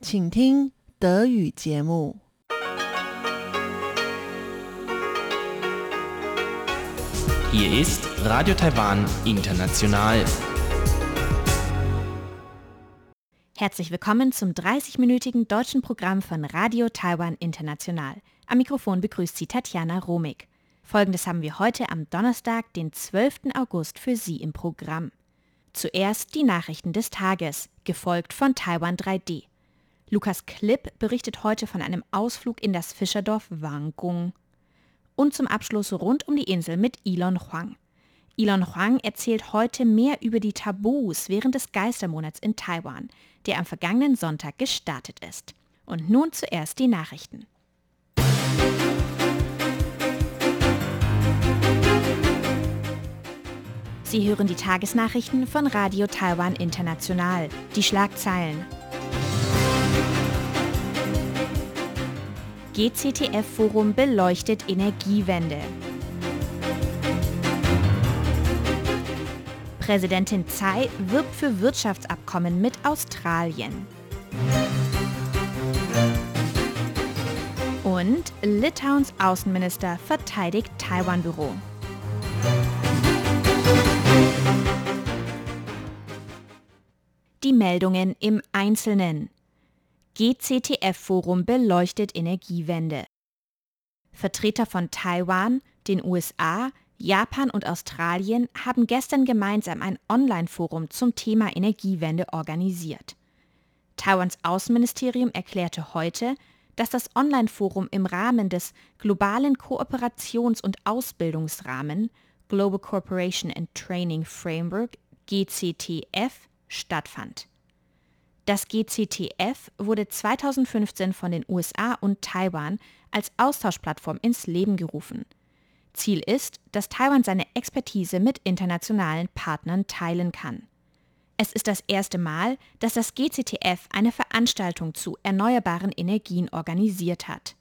请听德语节目。 Hier ist Radio Taiwan International. Herzlich willkommen zum 30-minütigen deutschen Programm von Radio Taiwan International. Am Mikrofon begrüßt Sie Tatjana Romig. Folgendes haben wir heute am Donnerstag, den 12. August für Sie im Programm. Zuerst die Nachrichten des Tages, gefolgt von Taiwan 3D. Lukas Klipp berichtet heute von einem Ausflug in das Fischerdorf Wangung. Und zum Abschluss rund um die Insel mit Elon Huang. Elon Huang erzählt heute mehr über die Tabus während des Geistermonats in Taiwan, der am vergangenen Sonntag gestartet ist. Und nun zuerst die Nachrichten. Sie hören die Tagesnachrichten von Radio Taiwan International. Die Schlagzeilen. GCTF-Forum beleuchtet Energiewende. Präsidentin Tsai wirbt für Wirtschaftsabkommen mit Australien. Und Litauens Außenminister verteidigt Taiwan-Büro. Die Meldungen im Einzelnen. GCTF-Forum beleuchtet Energiewende. Vertreter von Taiwan, den USA, Japan und Australien haben gestern gemeinsam ein Online-Forum zum Thema Energiewende organisiert. Taiwans Außenministerium erklärte heute, dass das Online-Forum im Rahmen des globalen Kooperations- und Ausbildungsrahmen Global Cooperation and Training Framework GCTF stattfand. Das GCTF wurde 2015 von den USA und Taiwan als Austauschplattform ins Leben gerufen. Ziel ist, dass Taiwan seine Expertise mit internationalen Partnern teilen kann. Es ist das erste Mal, dass das GCTF eine Veranstaltung zu erneuerbaren Energien organisiert hat.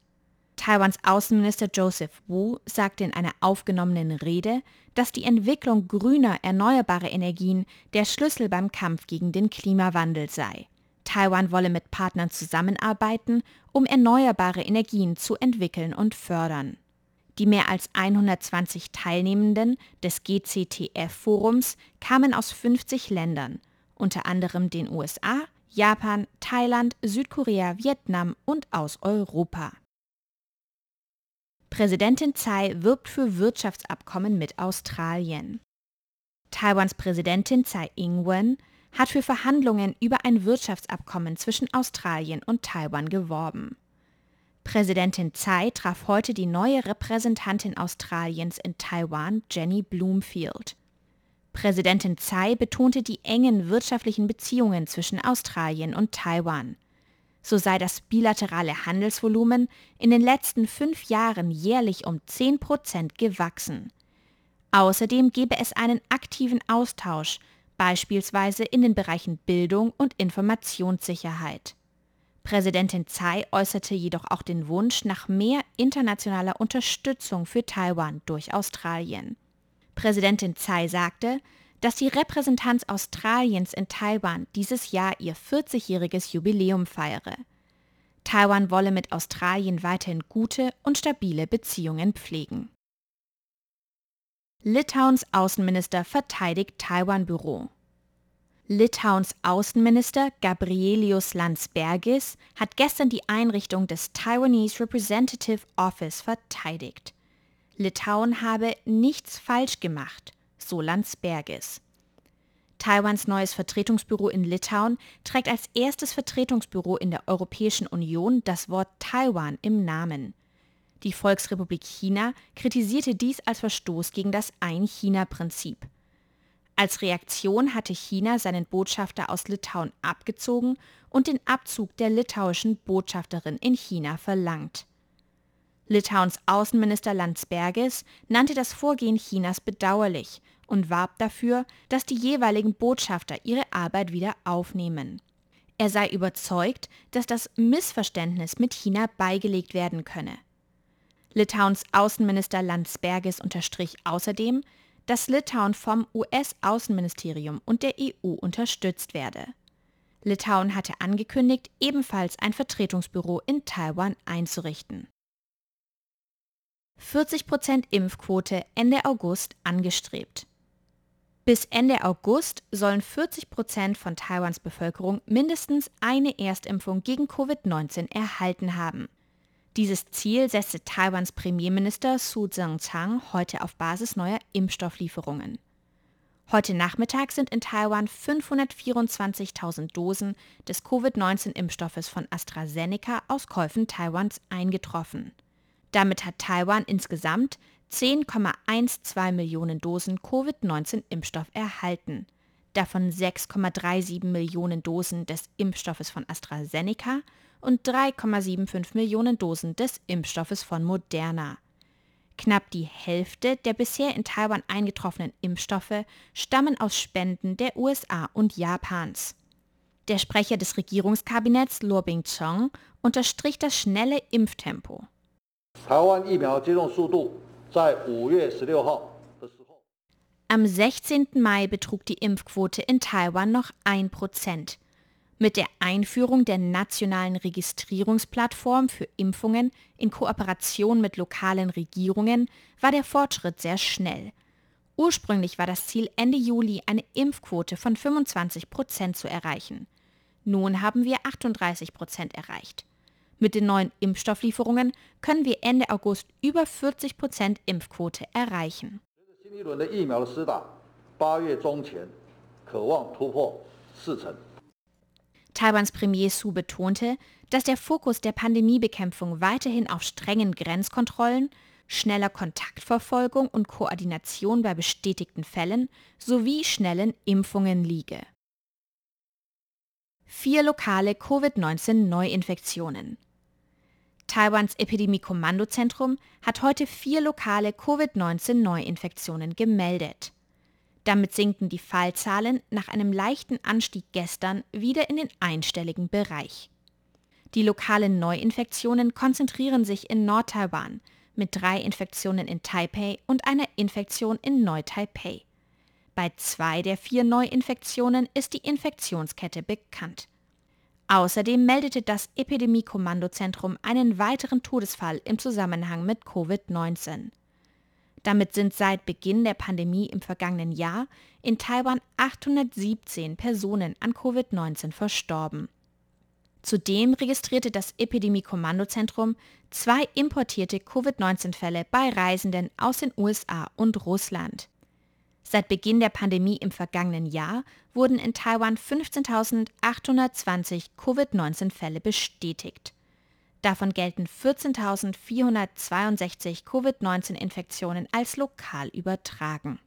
Taiwans Außenminister Joseph Wu sagte in einer aufgenommenen Rede, dass die Entwicklung grüner erneuerbarer Energien der Schlüssel beim Kampf gegen den Klimawandel sei. Taiwan wolle mit Partnern zusammenarbeiten, um erneuerbare Energien zu entwickeln und fördern. Die mehr als 120 Teilnehmenden des GCTF-Forums kamen aus 50 Ländern, unter anderem den USA, Japan, Thailand, Südkorea, Vietnam und aus Europa. Präsidentin Tsai wirbt für Wirtschaftsabkommen mit Australien. Taiwans Präsidentin Tsai Ing-wen hat für Verhandlungen über ein Wirtschaftsabkommen zwischen Australien und Taiwan geworben. Präsidentin Tsai traf heute die neue Repräsentantin Australiens in Taiwan, Jenny Bloomfield. Präsidentin Tsai betonte die engen wirtschaftlichen Beziehungen zwischen Australien und Taiwan. So sei das bilaterale Handelsvolumen in den letzten fünf Jahren jährlich um 10 Prozent gewachsen. Außerdem gebe es einen aktiven Austausch, beispielsweise in den Bereichen Bildung und Informationssicherheit. Präsidentin Tsai äußerte jedoch auch den Wunsch nach mehr internationaler Unterstützung für Taiwan durch Australien. Präsidentin Tsai sagte, dass die Repräsentanz Australiens in Taiwan dieses Jahr ihr 40-jähriges Jubiläum feiere. Taiwan wolle mit Australien weiterhin gute und stabile Beziehungen pflegen. Litauens Außenminister verteidigt Taiwan-Büro. Litauens Außenminister Gabrielius Landsbergis hat gestern die Einrichtung des Taiwanese Representative Office verteidigt. Litauen habe nichts falsch gemacht, so Landsbergis. Taiwans neues Vertretungsbüro in Litauen trägt als erstes Vertretungsbüro in der Europäischen Union das Wort Taiwan im Namen. Die Volksrepublik China kritisierte dies als Verstoß gegen das Ein-China-Prinzip. Als Reaktion hatte China seinen Botschafter aus Litauen abgezogen und den Abzug der litauischen Botschafterin in China verlangt. Litauens Außenminister Landsbergis nannte das Vorgehen Chinas bedauerlich und warb dafür, dass die jeweiligen Botschafter ihre Arbeit wieder aufnehmen. Er sei überzeugt, dass das Missverständnis mit China beigelegt werden könne. Litauens Außenminister Landsbergis unterstrich außerdem, dass Litauen vom US-Außenministerium und der EU unterstützt werde. Litauen hatte angekündigt, ebenfalls ein Vertretungsbüro in Taiwan einzurichten. 40% Impfquote Ende August angestrebt. Bis Ende August sollen 40% von Taiwans Bevölkerung mindestens eine Erstimpfung gegen Covid-19 erhalten haben. Dieses Ziel setzte Taiwans Premierminister Su Tseng-Chang heute auf Basis neuer Impfstofflieferungen. Heute Nachmittag sind in Taiwan 524.000 Dosen des Covid-19-Impfstoffes von AstraZeneca aus Käufen Taiwans eingetroffen. Damit hat Taiwan insgesamt 10,12 Millionen Dosen Covid-19-Impfstoff erhalten, davon 6,37 Millionen Dosen des Impfstoffes von AstraZeneca und 3,75 Millionen Dosen des Impfstoffes von Moderna. Knapp die Hälfte der bisher in Taiwan eingetroffenen Impfstoffe stammen aus Spenden der USA und Japans. Der Sprecher des Regierungskabinetts Luo Bing-chong unterstrich das schnelle Impftempo. Am 16. Mai betrug die Impfquote in Taiwan noch 1 Prozent. Mit der Einführung der nationalen Registrierungsplattform für Impfungen in Kooperation mit lokalen Regierungen war der Fortschritt sehr schnell. Ursprünglich war das Ziel Ende Juli eine Impfquote von 25 Prozent zu erreichen. Nun haben wir 38 Prozent erreicht. Mit den neuen Impfstofflieferungen können wir Ende August über 40 Prozent Impfquote erreichen. Taiwans Premier Su betonte, dass der Fokus der Pandemiebekämpfung weiterhin auf strengen Grenzkontrollen, schneller Kontaktverfolgung und Koordination bei bestätigten Fällen sowie schnellen Impfungen liege. Vier lokale Covid-19-Neuinfektionen. Taiwans Epidemie-Kommandozentrum hat heute vier lokale Covid-19-Neuinfektionen gemeldet. Damit sinken die Fallzahlen nach einem leichten Anstieg gestern wieder in den einstelligen Bereich. Die lokalen Neuinfektionen konzentrieren sich in Nord-Taiwan mit drei Infektionen in Taipei und einer Infektion in Neu-Taipei. Bei zwei der vier Neuinfektionen ist die Infektionskette bekannt. Außerdem meldete das Epidemie-Kommandozentrum einen weiteren Todesfall im Zusammenhang mit Covid-19. Damit sind seit Beginn der Pandemie im vergangenen Jahr in Taiwan 817 Personen an Covid-19 verstorben. Zudem registrierte das Epidemie-Kommandozentrum zwei importierte Covid-19-Fälle bei Reisenden aus den USA und Russland. Seit Beginn der Pandemie im vergangenen Jahr wurden in Taiwan 15.820 Covid-19-Fälle bestätigt. Davon gelten 14.462 Covid-19-Infektionen als lokal übertragen.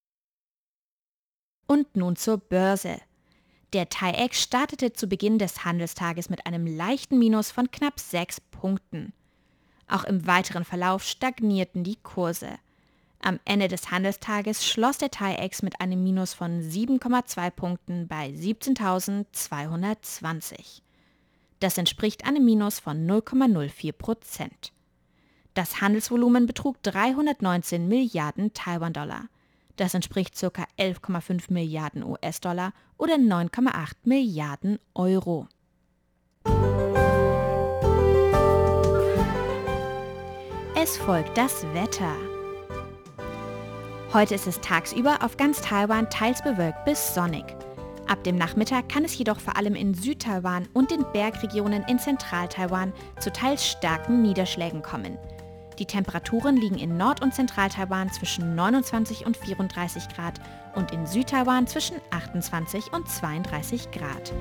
Und nun zur Börse. Der TAIEX startete zu Beginn des Handelstages mit einem leichten Minus von knapp 6 Punkten. Auch im weiteren Verlauf stagnierten die Kurse. Am Ende des Handelstages schloss der TAIEX mit einem Minus von 7,2 Punkten bei 17.220. Das entspricht einem Minus von 0,04 Prozent. Das Handelsvolumen betrug 319 Milliarden Taiwan-Dollar. Das entspricht ca. 11,5 Milliarden US-Dollar oder 9,8 Milliarden Euro. Es folgt das Wetter. Heute ist es tagsüber auf ganz Taiwan teils bewölkt bis sonnig. Ab dem Nachmittag kann es jedoch vor allem in Südtaiwan und den Bergregionen in Zentral-Taiwan zu teils starken Niederschlägen kommen. Die Temperaturen liegen in Nord- und Zentral-Taiwan zwischen 29 und 34 Grad und in Südtaiwan zwischen 28 und 32 Grad.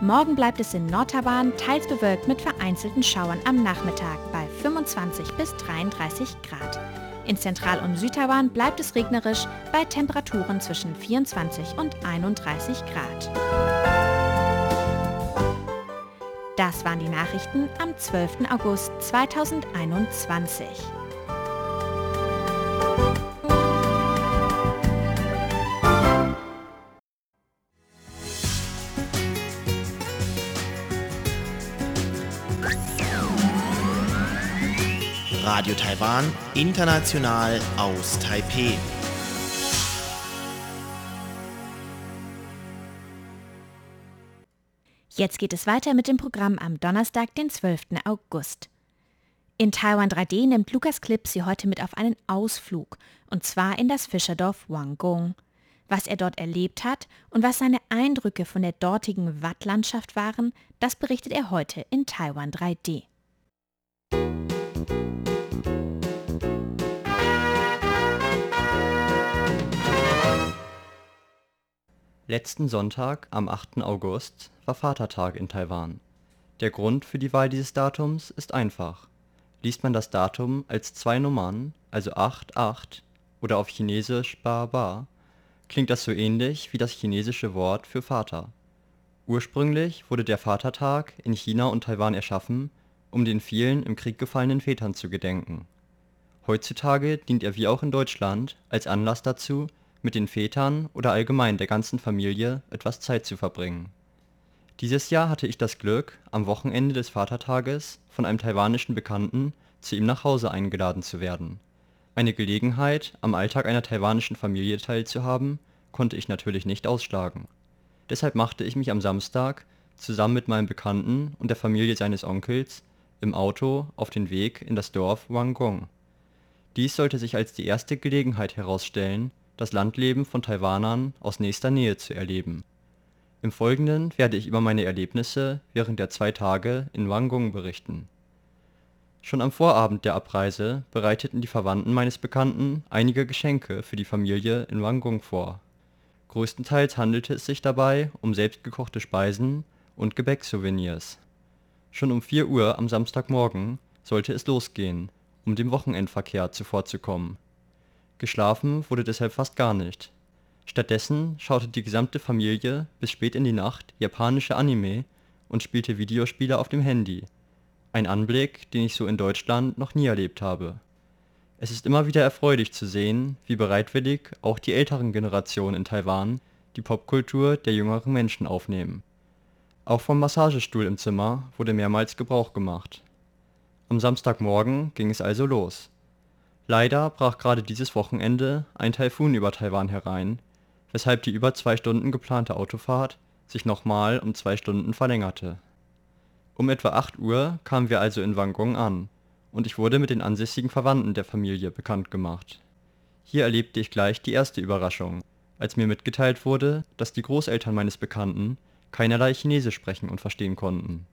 Morgen bleibt es in Nordtaiwan teils bewölkt mit vereinzelten Schauern am Nachmittag 25 bis 33 Grad. In Zentral- und Südtaiwan bleibt es regnerisch bei Temperaturen zwischen 24 und 31 Grad. Das waren die Nachrichten am 12. August 2021. Radio Taiwan, international aus Taipeh. Jetzt geht es weiter mit dem Programm am Donnerstag, den 12. August. In Taiwan 3D nimmt Lukas Klipp Sie heute mit auf einen Ausflug, und zwar in das Fischerdorf Wangong. Was er dort erlebt hat und was seine Eindrücke von der dortigen Wattlandschaft waren, das berichtet er heute in Taiwan 3D. Letzten Sonntag, am 8. August, war Vatertag in Taiwan. Der Grund für die Wahl dieses Datums ist einfach. Liest man das Datum als zwei Nummern, also 8, 8 oder auf Chinesisch Ba Ba, klingt das so ähnlich wie das chinesische Wort für Vater. Ursprünglich wurde der Vatertag in China und Taiwan erschaffen, um den vielen im Krieg gefallenen Vätern zu gedenken. Heutzutage dient er wie auch in Deutschland als Anlass dazu, mit den Vätern oder allgemein der ganzen Familie etwas Zeit zu verbringen. Dieses Jahr hatte ich das Glück, am Wochenende des Vatertages von einem taiwanischen Bekannten zu ihm nach Hause eingeladen zu werden. Eine Gelegenheit, am Alltag einer taiwanischen Familie teilzuhaben, konnte ich natürlich nicht ausschlagen. Deshalb machte ich mich am Samstag zusammen mit meinem Bekannten und der Familie seines Onkels im Auto auf den Weg in das Dorf Wangong. Dies sollte sich als die erste Gelegenheit herausstellen das Landleben von Taiwanern aus nächster Nähe zu erleben. Im Folgenden werde ich über meine Erlebnisse während der zwei Tage in Wangong berichten. Schon am Vorabend der Abreise bereiteten die Verwandten meines Bekannten einige Geschenke für die Familie in Wangong vor. Größtenteils handelte es sich dabei um selbstgekochte Speisen und Gebäcksouvenirs. Schon um 4 Uhr am Samstagmorgen sollte es losgehen, um dem Wochenendverkehr zuvorzukommen Geschlafen wurde deshalb fast gar nicht. Stattdessen schaute die gesamte Familie bis spät in die Nacht japanische Anime und spielte Videospiele auf dem Handy. Ein Anblick, den ich so in Deutschland noch nie erlebt habe. Es ist immer wieder erfreulich zu sehen, wie bereitwillig auch die älteren Generationen in Taiwan die Popkultur der jüngeren Menschen aufnehmen. Auch vom Massagestuhl im Zimmer wurde mehrmals Gebrauch gemacht. Am Samstagmorgen ging es also los Leider brach gerade dieses Wochenende ein Taifun über Taiwan herein, weshalb die über zwei Stunden geplante Autofahrt sich nochmal um zwei Stunden verlängerte. Um etwa 8 Uhr kamen wir also in Wangong an und ich wurde mit den ansässigen Verwandten der Familie bekannt gemacht. Hier erlebte ich gleich die erste Überraschung, als mir mitgeteilt wurde, dass die Großeltern meines Bekannten keinerlei Chinesisch sprechen und verstehen konnten.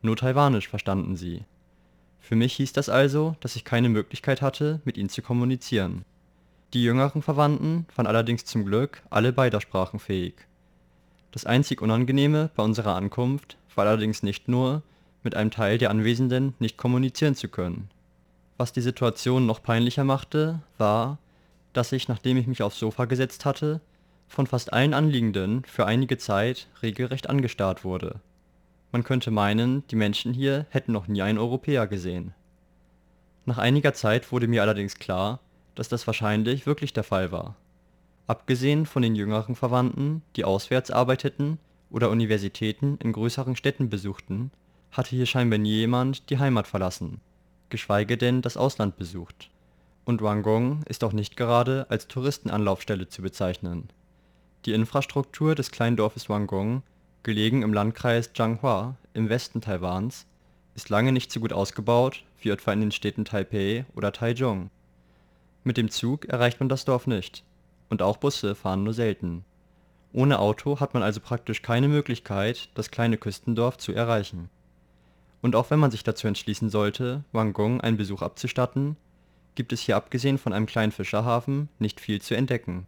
Nur Taiwanisch verstanden sie für mich hieß das also, dass ich keine Möglichkeit hatte, mit ihnen zu kommunizieren. Die jüngeren Verwandten waren allerdings zum Glück alle beider Sprachen fähig. Das einzig Unangenehme bei unserer Ankunft war allerdings nicht nur, mit einem Teil der Anwesenden nicht kommunizieren zu können. Was die Situation noch peinlicher machte, war, dass ich, nachdem ich mich aufs Sofa gesetzt hatte, von fast allen Anliegenden für einige Zeit regelrecht angestarrt wurde man könnte meinen, die Menschen hier hätten noch nie einen Europäer gesehen. Nach einiger Zeit wurde mir allerdings klar, dass das wahrscheinlich wirklich der Fall war. Abgesehen von den jüngeren Verwandten, die auswärts arbeiteten oder Universitäten in größeren Städten besuchten, hatte hier scheinbar nie jemand die Heimat verlassen, geschweige denn das Ausland besucht. Und Wangong ist auch nicht gerade als Touristenanlaufstelle zu bezeichnen. Die Infrastruktur des kleinen Dorfes Wangong gelegen im Landkreis Changhua im Westen Taiwans, ist lange nicht so gut ausgebaut wie etwa in den Städten Taipeh oder Taichung. Mit dem Zug erreicht man das Dorf nicht, und auch Busse fahren nur selten. Ohne Auto hat man also praktisch keine Möglichkeit, das kleine Küstendorf zu erreichen. Und auch wenn man sich dazu entschließen sollte, Wangong einen Besuch abzustatten, gibt es hier abgesehen von einem kleinen Fischerhafen nicht viel zu entdecken.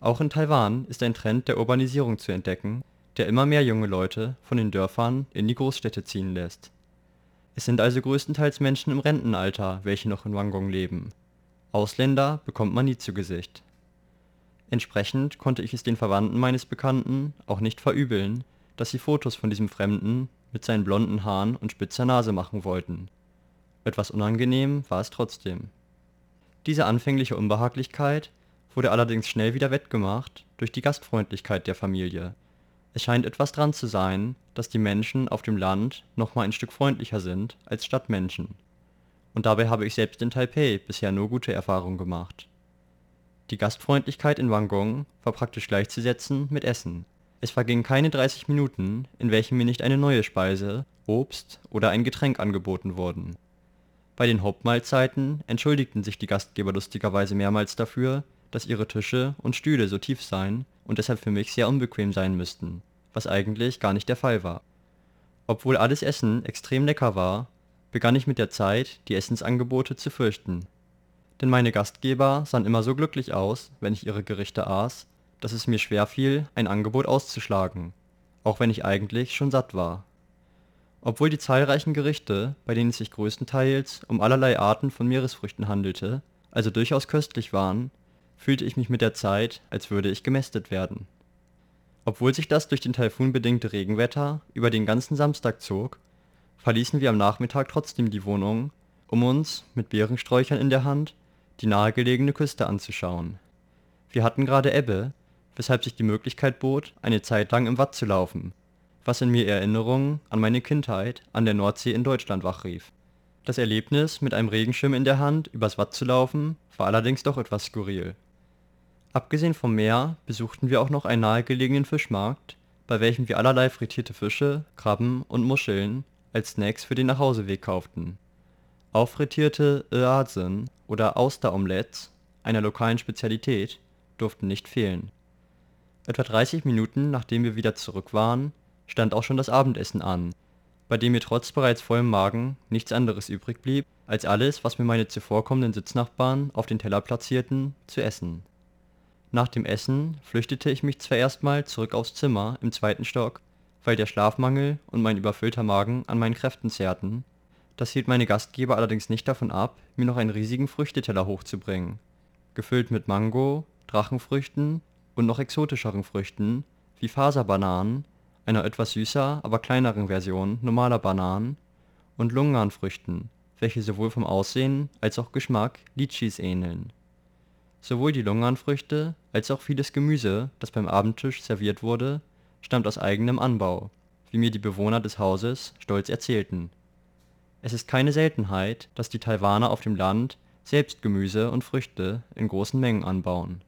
Auch in Taiwan ist ein Trend der Urbanisierung zu entdecken der immer mehr junge Leute von den Dörfern in die Großstädte ziehen lässt. Es sind also größtenteils Menschen im Rentenalter, welche noch in Wangong leben. Ausländer bekommt man nie zu Gesicht. Entsprechend konnte ich es den Verwandten meines Bekannten auch nicht verübeln, dass sie Fotos von diesem Fremden mit seinen blonden Haaren und spitzer Nase machen wollten. Etwas unangenehm war es trotzdem. Diese anfängliche Unbehaglichkeit wurde allerdings schnell wieder wettgemacht durch die Gastfreundlichkeit der Familie, es scheint etwas dran zu sein, dass die Menschen auf dem Land noch mal ein Stück freundlicher sind als Stadtmenschen. Und dabei habe ich selbst in Taipeh bisher nur gute Erfahrungen gemacht. Die Gastfreundlichkeit in Wangong war praktisch gleichzusetzen mit Essen. Es vergingen keine 30 Minuten, in welchen mir nicht eine neue Speise, Obst oder ein Getränk angeboten wurden. Bei den Hauptmahlzeiten entschuldigten sich die Gastgeber lustigerweise mehrmals dafür, dass ihre Tische und Stühle so tief seien und deshalb für mich sehr unbequem sein müssten, was eigentlich gar nicht der Fall war. Obwohl alles Essen extrem lecker war, begann ich mit der Zeit die Essensangebote zu fürchten. Denn meine Gastgeber sahen immer so glücklich aus, wenn ich ihre Gerichte aß, dass es mir schwer fiel, ein Angebot auszuschlagen, auch wenn ich eigentlich schon satt war. Obwohl die zahlreichen Gerichte, bei denen es sich größtenteils um allerlei Arten von Meeresfrüchten handelte, also durchaus köstlich waren, fühlte ich mich mit der Zeit, als würde ich gemästet werden. Obwohl sich das durch den Taifun bedingte Regenwetter über den ganzen Samstag zog, verließen wir am Nachmittag trotzdem die Wohnung, um uns, mit Beerensträuchern in der Hand, die nahegelegene Küste anzuschauen. Wir hatten gerade Ebbe, weshalb sich die Möglichkeit bot, eine Zeit lang im Watt zu laufen, was in mir Erinnerungen an meine Kindheit an der Nordsee in Deutschland wachrief. Das Erlebnis, mit einem Regenschirm in der Hand übers Watt zu laufen, war allerdings doch etwas skurril. Abgesehen vom Meer besuchten wir auch noch einen nahegelegenen Fischmarkt, bei welchem wir allerlei frittierte Fische, Krabben und Muscheln als Snacks für den Nachhauseweg kauften. Auch frittierte Öasen oder Austeromelettes, einer lokalen Spezialität, durften nicht fehlen. Etwa 30 Minuten nachdem wir wieder zurück waren, stand auch schon das Abendessen an, bei dem mir trotz bereits vollem Magen nichts anderes übrig blieb, als alles, was mir meine zuvorkommenden Sitznachbarn auf den Teller platzierten, zu essen. Nach dem Essen flüchtete ich mich zwar erstmal zurück aufs Zimmer im zweiten Stock, weil der Schlafmangel und mein überfüllter Magen an meinen Kräften zehrten, das hielt meine Gastgeber allerdings nicht davon ab, mir noch einen riesigen Früchteteller hochzubringen, gefüllt mit Mango, Drachenfrüchten und noch exotischeren Früchten wie Faserbananen, einer etwas süßer, aber kleineren Version normaler Bananen und Lunganfrüchten, welche sowohl vom Aussehen als auch Geschmack Litschis ähneln. Sowohl die Lunganfrüchte als auch vieles Gemüse, das beim Abendtisch serviert wurde, stammt aus eigenem Anbau, wie mir die Bewohner des Hauses stolz erzählten. Es ist keine Seltenheit, dass die Taiwaner auf dem Land selbst Gemüse und Früchte in großen Mengen anbauen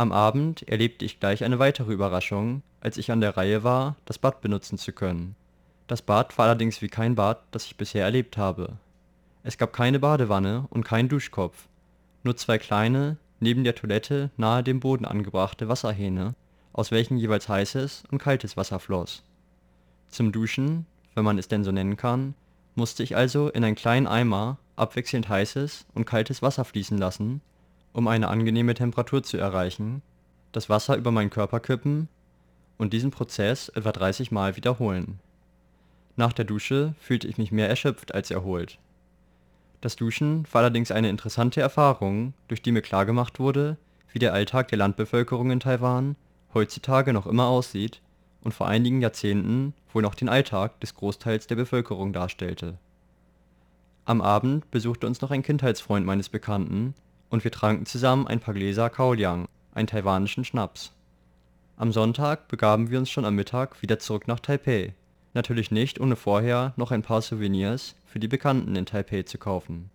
am Abend erlebte ich gleich eine weitere Überraschung, als ich an der Reihe war, das Bad benutzen zu können. Das Bad war allerdings wie kein Bad, das ich bisher erlebt habe. Es gab keine Badewanne und keinen Duschkopf, nur zwei kleine, neben der Toilette nahe dem Boden angebrachte Wasserhähne, aus welchen jeweils heißes und kaltes Wasser floss. Zum Duschen, wenn man es denn so nennen kann, musste ich also in einen kleinen Eimer abwechselnd heißes und kaltes Wasser fließen lassen um eine angenehme Temperatur zu erreichen, das Wasser über meinen Körper kippen und diesen Prozess etwa 30 Mal wiederholen. Nach der Dusche fühlte ich mich mehr erschöpft als erholt. Das Duschen war allerdings eine interessante Erfahrung, durch die mir klargemacht wurde, wie der Alltag der Landbevölkerung in Taiwan heutzutage noch immer aussieht und vor einigen Jahrzehnten wohl noch den Alltag des Großteils der Bevölkerung darstellte. Am Abend besuchte uns noch ein Kindheitsfreund meines Bekannten, und wir tranken zusammen ein paar Gläser Kaoliang, einen taiwanischen Schnaps. Am Sonntag begaben wir uns schon am Mittag wieder zurück nach Taipeh, natürlich nicht ohne vorher noch ein paar Souvenirs für die Bekannten in Taipeh zu kaufen.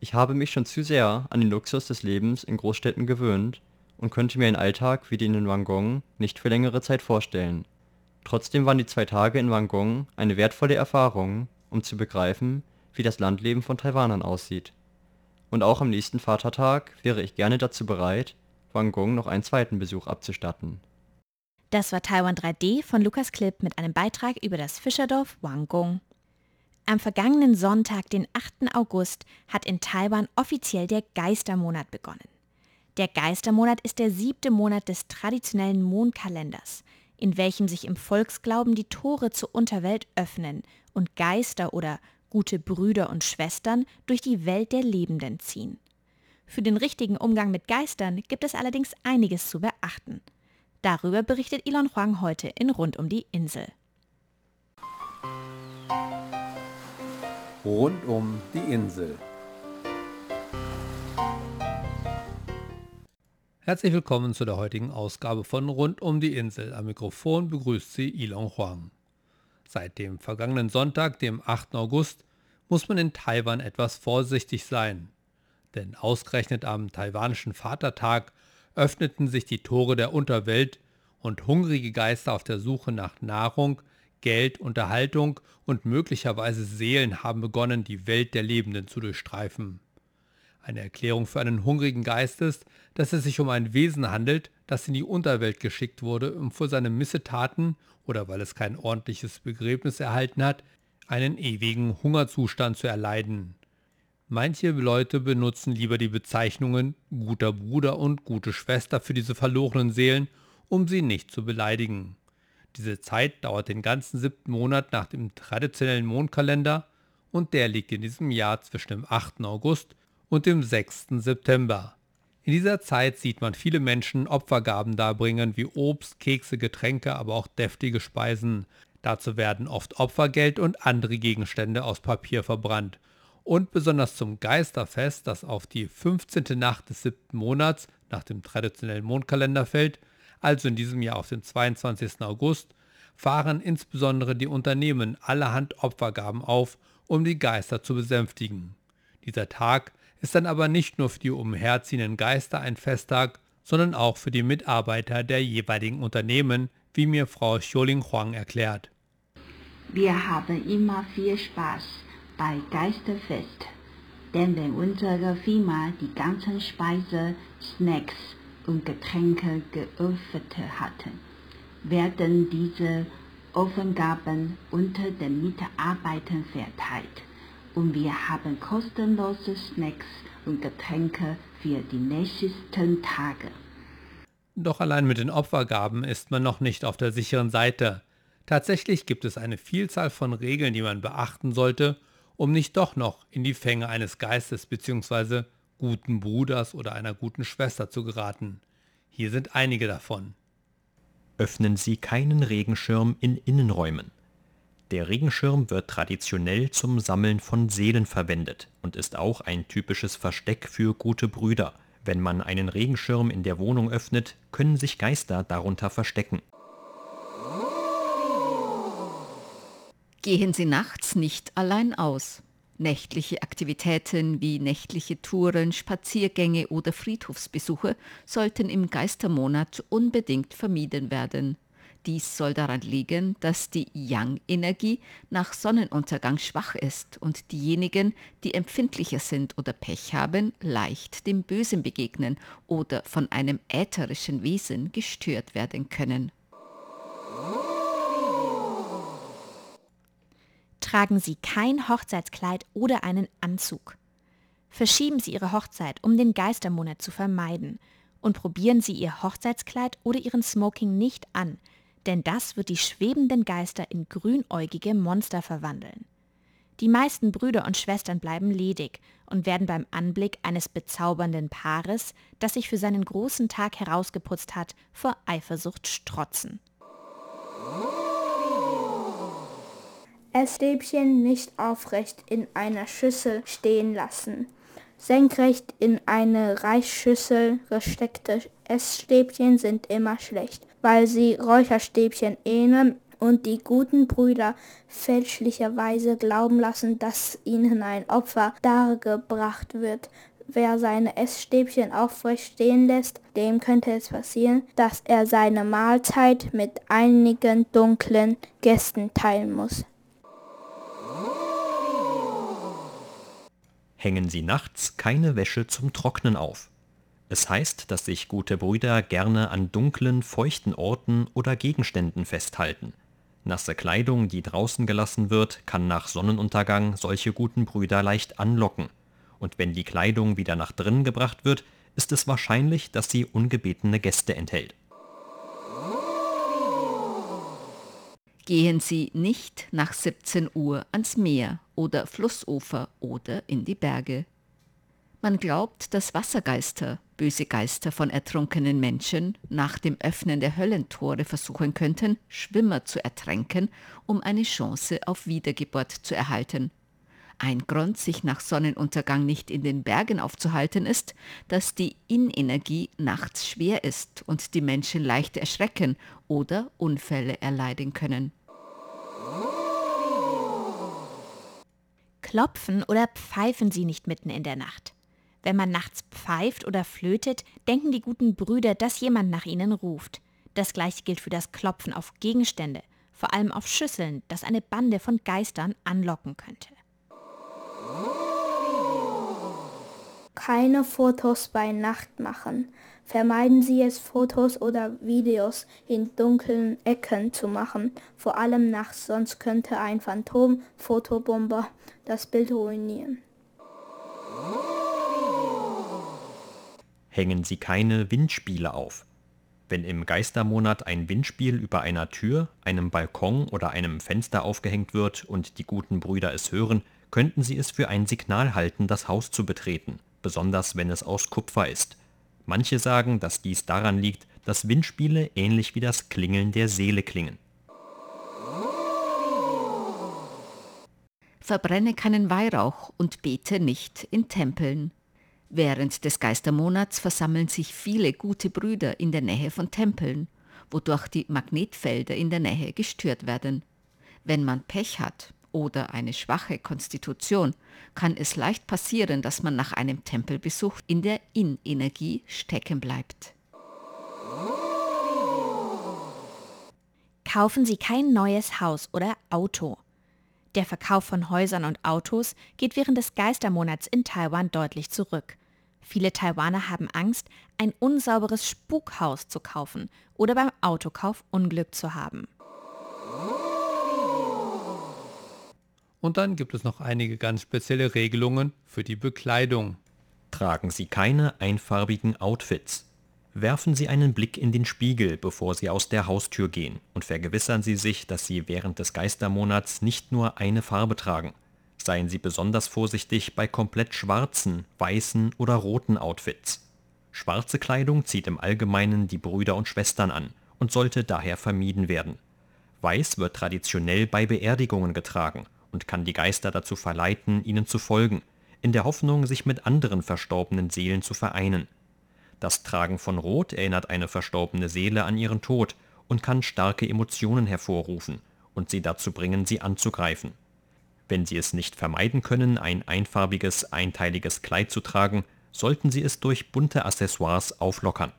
Ich habe mich schon zu sehr an den Luxus des Lebens in Großstädten gewöhnt und könnte mir einen Alltag wie den in Wangong nicht für längere Zeit vorstellen. Trotzdem waren die zwei Tage in Wangong eine wertvolle Erfahrung, um zu begreifen, wie das Landleben von Taiwanern aussieht und auch am nächsten Vatertag wäre ich gerne dazu bereit, Wang Gong noch einen zweiten Besuch abzustatten. Das war Taiwan 3D von Lukas Klipp mit einem Beitrag über das Fischerdorf Wanggung. Am vergangenen Sonntag, den 8. August, hat in Taiwan offiziell der Geistermonat begonnen. Der Geistermonat ist der siebte Monat des traditionellen Mondkalenders, in welchem sich im Volksglauben die Tore zur Unterwelt öffnen und Geister oder gute Brüder und Schwestern durch die Welt der Lebenden ziehen. Für den richtigen Umgang mit Geistern gibt es allerdings einiges zu beachten. Darüber berichtet Elon Huang heute in Rund um die Insel. Rund um die Insel. Herzlich willkommen zu der heutigen Ausgabe von Rund um die Insel. Am Mikrofon begrüßt Sie Ilon Huang. Seit dem vergangenen Sonntag, dem 8. August, muss man in Taiwan etwas vorsichtig sein. Denn ausgerechnet am taiwanischen Vatertag öffneten sich die Tore der Unterwelt und hungrige Geister auf der Suche nach Nahrung, Geld, Unterhaltung und möglicherweise Seelen haben begonnen, die Welt der Lebenden zu durchstreifen. Eine Erklärung für einen hungrigen Geist ist, dass es sich um ein Wesen handelt, das in die Unterwelt geschickt wurde, um für seine Missetaten oder weil es kein ordentliches Begräbnis erhalten hat, einen ewigen Hungerzustand zu erleiden. Manche Leute benutzen lieber die Bezeichnungen guter Bruder und gute Schwester für diese verlorenen Seelen, um sie nicht zu beleidigen. Diese Zeit dauert den ganzen siebten Monat nach dem traditionellen Mondkalender und der liegt in diesem Jahr zwischen dem 8. August und dem 6. September. In dieser Zeit sieht man viele Menschen Opfergaben darbringen, wie Obst, Kekse, Getränke, aber auch deftige Speisen. Dazu werden oft Opfergeld und andere Gegenstände aus Papier verbrannt. Und besonders zum Geisterfest, das auf die 15. Nacht des siebten Monats nach dem traditionellen Mondkalender fällt, also in diesem Jahr auf den 22. August, fahren insbesondere die Unternehmen allerhand Opfergaben auf, um die Geister zu besänftigen. Dieser Tag ist dann aber nicht nur für die umherziehenden Geister ein Festtag, sondern auch für die Mitarbeiter der jeweiligen Unternehmen, wie mir Frau Xioling Huang erklärt. Wir haben immer viel Spaß bei Geisterfest, denn wenn unsere Firma die ganzen Speise, Snacks und Getränke geöffnet hatten, werden diese Offengaben unter den Mitarbeitern verteilt und wir haben kostenlose Snacks und Getränke für die nächsten Tage. Doch allein mit den Opfergaben ist man noch nicht auf der sicheren Seite. Tatsächlich gibt es eine Vielzahl von Regeln, die man beachten sollte, um nicht doch noch in die Fänge eines Geistes bzw. guten Bruders oder einer guten Schwester zu geraten. Hier sind einige davon. Öffnen Sie keinen Regenschirm in Innenräumen. Der Regenschirm wird traditionell zum Sammeln von Seelen verwendet und ist auch ein typisches Versteck für gute Brüder. Wenn man einen Regenschirm in der Wohnung öffnet, können sich Geister darunter verstecken. Gehen Sie nachts nicht allein aus. Nächtliche Aktivitäten wie nächtliche Touren, Spaziergänge oder Friedhofsbesuche sollten im Geistermonat unbedingt vermieden werden. Dies soll daran liegen, dass die Yang-Energie nach Sonnenuntergang schwach ist und diejenigen, die empfindlicher sind oder Pech haben, leicht dem Bösen begegnen oder von einem ätherischen Wesen gestört werden können. Tragen Sie kein Hochzeitskleid oder einen Anzug. Verschieben Sie Ihre Hochzeit, um den Geistermonat zu vermeiden. Und probieren Sie Ihr Hochzeitskleid oder Ihren Smoking nicht an, denn das wird die schwebenden Geister in grünäugige Monster verwandeln. Die meisten Brüder und Schwestern bleiben ledig und werden beim Anblick eines bezaubernden Paares, das sich für seinen großen Tag herausgeputzt hat, vor Eifersucht strotzen. Essstäbchen nicht aufrecht in einer Schüssel stehen lassen. Senkrecht in eine Reisschüssel gesteckte Essstäbchen sind immer schlecht weil sie Räucherstäbchen ähneln und die guten Brüder fälschlicherweise glauben lassen, dass ihnen ein Opfer dargebracht wird. Wer seine Essstäbchen aufrecht stehen lässt, dem könnte es passieren, dass er seine Mahlzeit mit einigen dunklen Gästen teilen muss. Hängen Sie nachts keine Wäsche zum Trocknen auf. Es heißt, dass sich gute Brüder gerne an dunklen, feuchten Orten oder Gegenständen festhalten. Nasse Kleidung, die draußen gelassen wird, kann nach Sonnenuntergang solche guten Brüder leicht anlocken. Und wenn die Kleidung wieder nach drinnen gebracht wird, ist es wahrscheinlich, dass sie ungebetene Gäste enthält. Gehen Sie nicht nach 17 Uhr ans Meer oder Flussufer oder in die Berge. Man glaubt, dass Wassergeister, böse Geister von ertrunkenen Menschen, nach dem Öffnen der Höllentore versuchen könnten, Schwimmer zu ertränken, um eine Chance auf Wiedergeburt zu erhalten. Ein Grund, sich nach Sonnenuntergang nicht in den Bergen aufzuhalten, ist, dass die Innenergie nachts schwer ist und die Menschen leicht erschrecken oder Unfälle erleiden können. Klopfen oder pfeifen Sie nicht mitten in der Nacht. Wenn man nachts pfeift oder flötet, denken die guten Brüder, dass jemand nach ihnen ruft. Das gleiche gilt für das Klopfen auf Gegenstände, vor allem auf Schüsseln, das eine Bande von Geistern anlocken könnte. Keine Fotos bei Nacht machen. Vermeiden Sie es, Fotos oder Videos in dunklen Ecken zu machen, vor allem nachts, sonst könnte ein Phantom-Fotobomber das Bild ruinieren. Hängen Sie keine Windspiele auf. Wenn im Geistermonat ein Windspiel über einer Tür, einem Balkon oder einem Fenster aufgehängt wird und die guten Brüder es hören, könnten sie es für ein Signal halten, das Haus zu betreten, besonders wenn es aus Kupfer ist. Manche sagen, dass dies daran liegt, dass Windspiele ähnlich wie das Klingeln der Seele klingen. Verbrenne keinen Weihrauch und bete nicht in Tempeln. Während des Geistermonats versammeln sich viele gute Brüder in der Nähe von Tempeln, wodurch die Magnetfelder in der Nähe gestört werden. Wenn man Pech hat oder eine schwache Konstitution, kann es leicht passieren, dass man nach einem Tempelbesuch in der In-Energie stecken bleibt. Kaufen Sie kein neues Haus oder Auto. Der Verkauf von Häusern und Autos geht während des Geistermonats in Taiwan deutlich zurück. Viele Taiwaner haben Angst, ein unsauberes Spukhaus zu kaufen oder beim Autokauf Unglück zu haben. Und dann gibt es noch einige ganz spezielle Regelungen für die Bekleidung. Tragen Sie keine einfarbigen Outfits. Werfen Sie einen Blick in den Spiegel, bevor Sie aus der Haustür gehen und vergewissern Sie sich, dass Sie während des Geistermonats nicht nur eine Farbe tragen. Seien Sie besonders vorsichtig bei komplett schwarzen, weißen oder roten Outfits. Schwarze Kleidung zieht im Allgemeinen die Brüder und Schwestern an und sollte daher vermieden werden. Weiß wird traditionell bei Beerdigungen getragen und kann die Geister dazu verleiten, ihnen zu folgen, in der Hoffnung, sich mit anderen verstorbenen Seelen zu vereinen. Das Tragen von Rot erinnert eine verstorbene Seele an ihren Tod und kann starke Emotionen hervorrufen und sie dazu bringen, sie anzugreifen. Wenn Sie es nicht vermeiden können, ein einfarbiges, einteiliges Kleid zu tragen, sollten Sie es durch bunte Accessoires auflockern.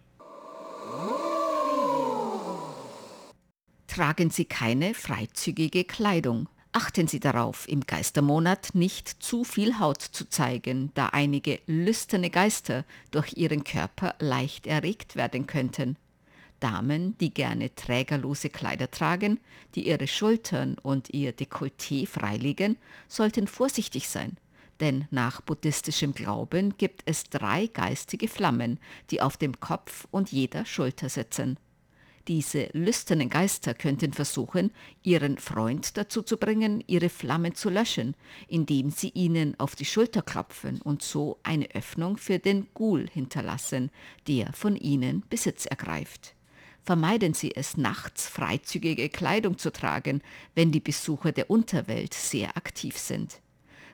Tragen Sie keine freizügige Kleidung. Achten Sie darauf, im Geistermonat nicht zu viel Haut zu zeigen, da einige lüsterne Geister durch ihren Körper leicht erregt werden könnten. Damen, die gerne trägerlose Kleider tragen, die ihre Schultern und ihr Dekolleté freiliegen, sollten vorsichtig sein, denn nach buddhistischem Glauben gibt es drei geistige Flammen, die auf dem Kopf und jeder Schulter sitzen. Diese lüsternen Geister könnten versuchen, ihren Freund dazu zu bringen, ihre Flammen zu löschen, indem sie ihnen auf die Schulter klopfen und so eine Öffnung für den Ghoul hinterlassen, der von ihnen Besitz ergreift. Vermeiden Sie es, nachts freizügige Kleidung zu tragen, wenn die Besucher der Unterwelt sehr aktiv sind.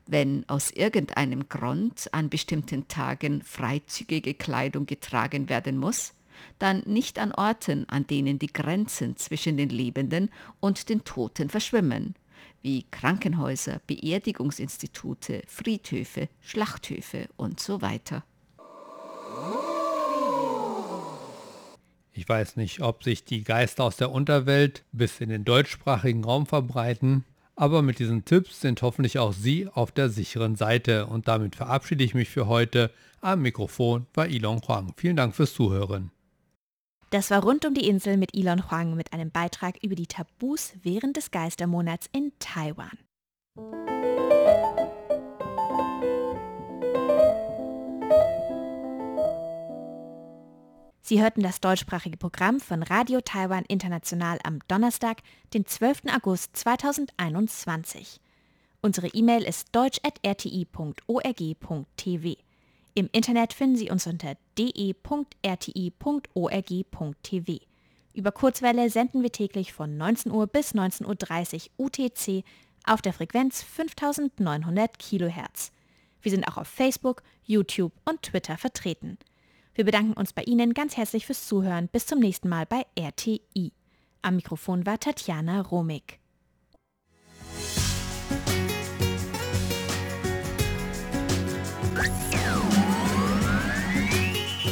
Wenn aus irgendeinem Grund an bestimmten Tagen freizügige Kleidung getragen werden muss, dann nicht an Orten, an denen die Grenzen zwischen den Lebenden und den Toten verschwimmen, wie Krankenhäuser, Beerdigungsinstitute, Friedhöfe, Schlachthöfe und so weiter. Ich weiß nicht, ob sich die Geister aus der Unterwelt bis in den deutschsprachigen Raum verbreiten, aber mit diesen Tipps sind hoffentlich auch Sie auf der sicheren Seite und damit verabschiede ich mich für heute. Am Mikrofon war Ilon Huang. Vielen Dank fürs Zuhören. Das war rund um die Insel mit Elon Huang mit einem Beitrag über die Tabus während des Geistermonats in Taiwan. Sie hörten das deutschsprachige Programm von Radio Taiwan International am Donnerstag, den 12. August 2021. Unsere E-Mail ist deutsch.rti.org.tv. Im Internet finden Sie uns unter de.rti.org.tv. Über Kurzwelle senden wir täglich von 19 Uhr bis 19.30 Uhr UTC auf der Frequenz 5900 kHz. Wir sind auch auf Facebook, YouTube und Twitter vertreten. Wir bedanken uns bei Ihnen ganz herzlich fürs Zuhören. Bis zum nächsten Mal bei RTI. Am Mikrofon war Tatjana Romig.